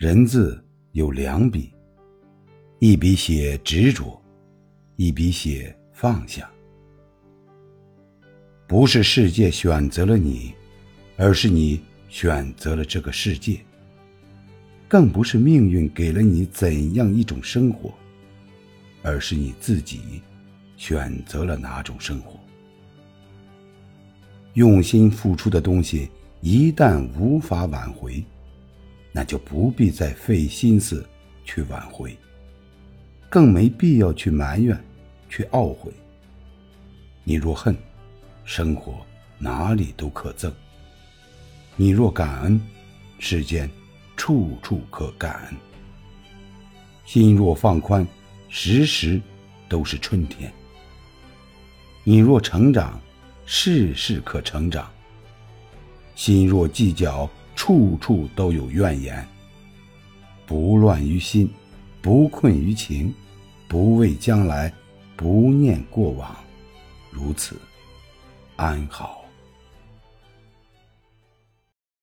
人字有两笔，一笔写执着，一笔写放下。不是世界选择了你，而是你选择了这个世界。更不是命运给了你怎样一种生活，而是你自己选择了哪种生活。用心付出的东西，一旦无法挽回，那就不必再费心思去挽回，更没必要去埋怨、去懊悔。你若恨，生活哪里都可憎；你若感恩，世间。处处可感恩，心若放宽，时时都是春天。你若成长，事事可成长；心若计较，处处都有怨言。不乱于心，不困于情，不畏将来，不念过往，如此安好。